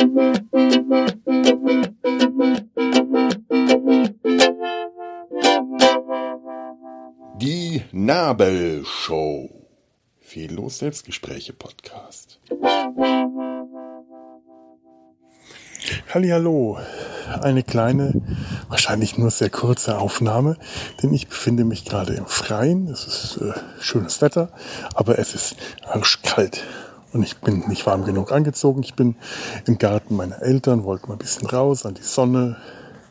Die Nabelshow. Fehllos Selbstgespräche Podcast. Hallo, eine kleine, wahrscheinlich nur sehr kurze Aufnahme, denn ich befinde mich gerade im Freien. Es ist äh, schönes Wetter, aber es ist arschkalt und ich bin nicht warm genug angezogen. Ich bin im Garten meiner Eltern, wollte mal ein bisschen raus an die Sonne.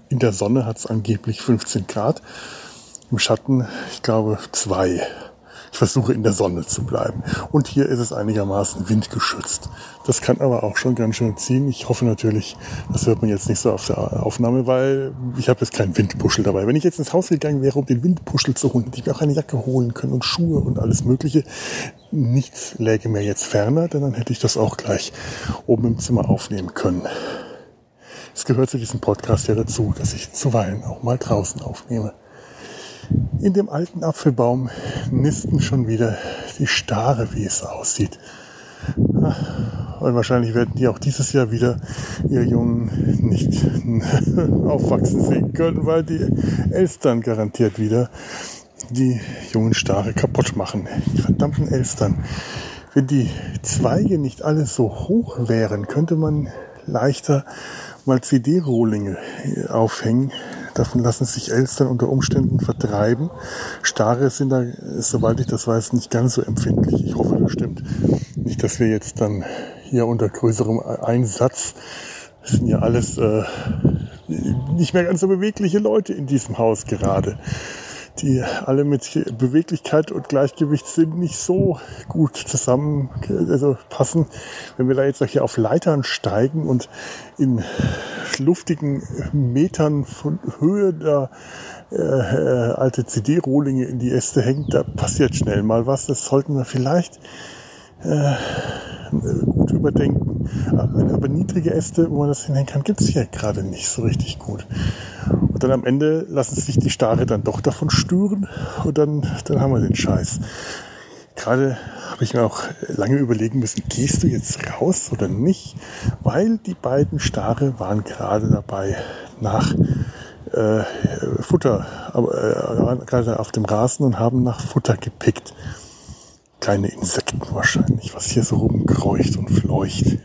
In der Sonne hat es angeblich 15 Grad, im Schatten, ich glaube, zwei. Ich versuche in der Sonne zu bleiben. Und hier ist es einigermaßen windgeschützt. Das kann aber auch schon ganz schön ziehen. Ich hoffe natürlich, das hört man jetzt nicht so auf der Aufnahme, weil ich habe jetzt keinen Windpuschel dabei. Wenn ich jetzt ins Haus gegangen wäre, um den Windpuschel zu holen, hätte ich mir auch eine Jacke holen können und Schuhe und alles Mögliche. Nichts läge mir jetzt ferner, denn dann hätte ich das auch gleich oben im Zimmer aufnehmen können. Es gehört zu diesem Podcast ja dazu, dass ich zuweilen auch mal draußen aufnehme. In dem alten Apfelbaum nisten schon wieder die Stare, wie es aussieht. Und wahrscheinlich werden die auch dieses Jahr wieder ihre Jungen nicht aufwachsen sehen können, weil die Elstern garantiert wieder die jungen Stare kaputt machen. Die verdammten Elstern. Wenn die Zweige nicht alle so hoch wären, könnte man leichter mal CD-Rohlinge aufhängen, Davon lassen sich Elstern unter Umständen vertreiben. Stare sind da, soweit ich das weiß, nicht ganz so empfindlich. Ich hoffe, das stimmt. Nicht, dass wir jetzt dann hier unter größerem Einsatz, das sind ja alles äh, nicht mehr ganz so bewegliche Leute in diesem Haus gerade die alle mit Beweglichkeit und Gleichgewicht sind nicht so gut zusammen also passen. Wenn wir da jetzt hier auf Leitern steigen und in luftigen Metern von Höhe da äh, äh alte CD-Rohlinge in die Äste hängt, da passiert schnell mal was. Das sollten wir vielleicht äh, gut überdenken. Aber niedrige Äste, wo man das hinhängen kann, gibt es hier gerade nicht so richtig gut. Und dann am Ende lassen sich die Stare dann doch davon stören und dann, dann haben wir den Scheiß. Gerade habe ich mir auch lange überlegen müssen, gehst du jetzt raus oder nicht? Weil die beiden Stare waren gerade dabei, nach äh, Futter, äh, gerade auf dem Rasen und haben nach Futter gepickt kleine Insekten wahrscheinlich, was hier so rumkreucht und fleucht.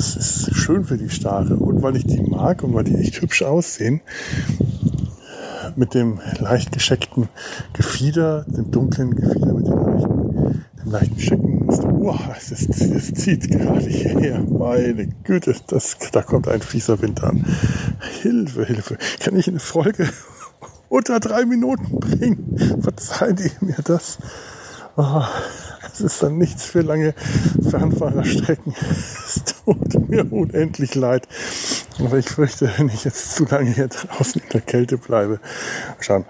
Das ist schön für die Stare. Und weil ich die mag und weil die echt hübsch aussehen, mit dem leicht gescheckten Gefieder, dem dunklen Gefieder mit dem leichten, dem leichten Schecken. Oh, es, ist, es zieht gerade hierher. Meine Güte, das, da kommt ein fieser Wind an. Hilfe, Hilfe. Kann ich eine Folge unter drei Minuten bringen? Verzeihen die mir das? Oh, es ist dann nichts für lange Fernfahrerstrecken. Es tut mir unendlich leid. Aber ich fürchte, wenn ich jetzt zu lange hier draußen in der Kälte bleibe, schauen,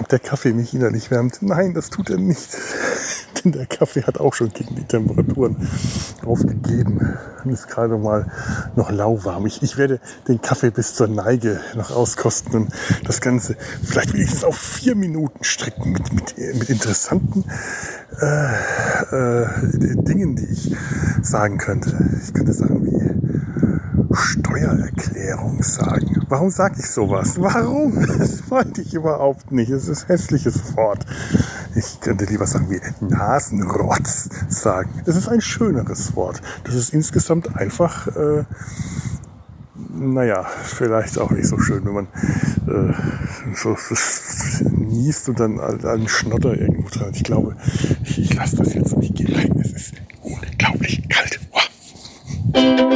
ob der Kaffee mich innerlich wärmt. Nein, das tut er nicht denn der Kaffee hat auch schon gegen die Temperaturen aufgegeben und ist gerade mal noch lauwarm. Ich, ich werde den Kaffee bis zur Neige noch auskosten und das Ganze vielleicht wenigstens auf vier Minuten strecken mit, mit, mit interessanten äh, äh, Dingen, die ich sagen könnte. Ich könnte sagen wie Steuererklärung sagen. Warum sage ich sowas? Warum? Das wollte ich überhaupt nicht. Es ist ein hässliches Wort. Ich könnte lieber sagen wie Nasenrotz sagen. Das ist ein schöneres Wort. Das ist insgesamt einfach, äh, naja, vielleicht auch nicht so schön, wenn man äh, so niest und dann einen Schnotter irgendwo dran. Ich glaube, ich, ich lasse das jetzt nicht gehen. Es ist unglaublich kalt. Wow.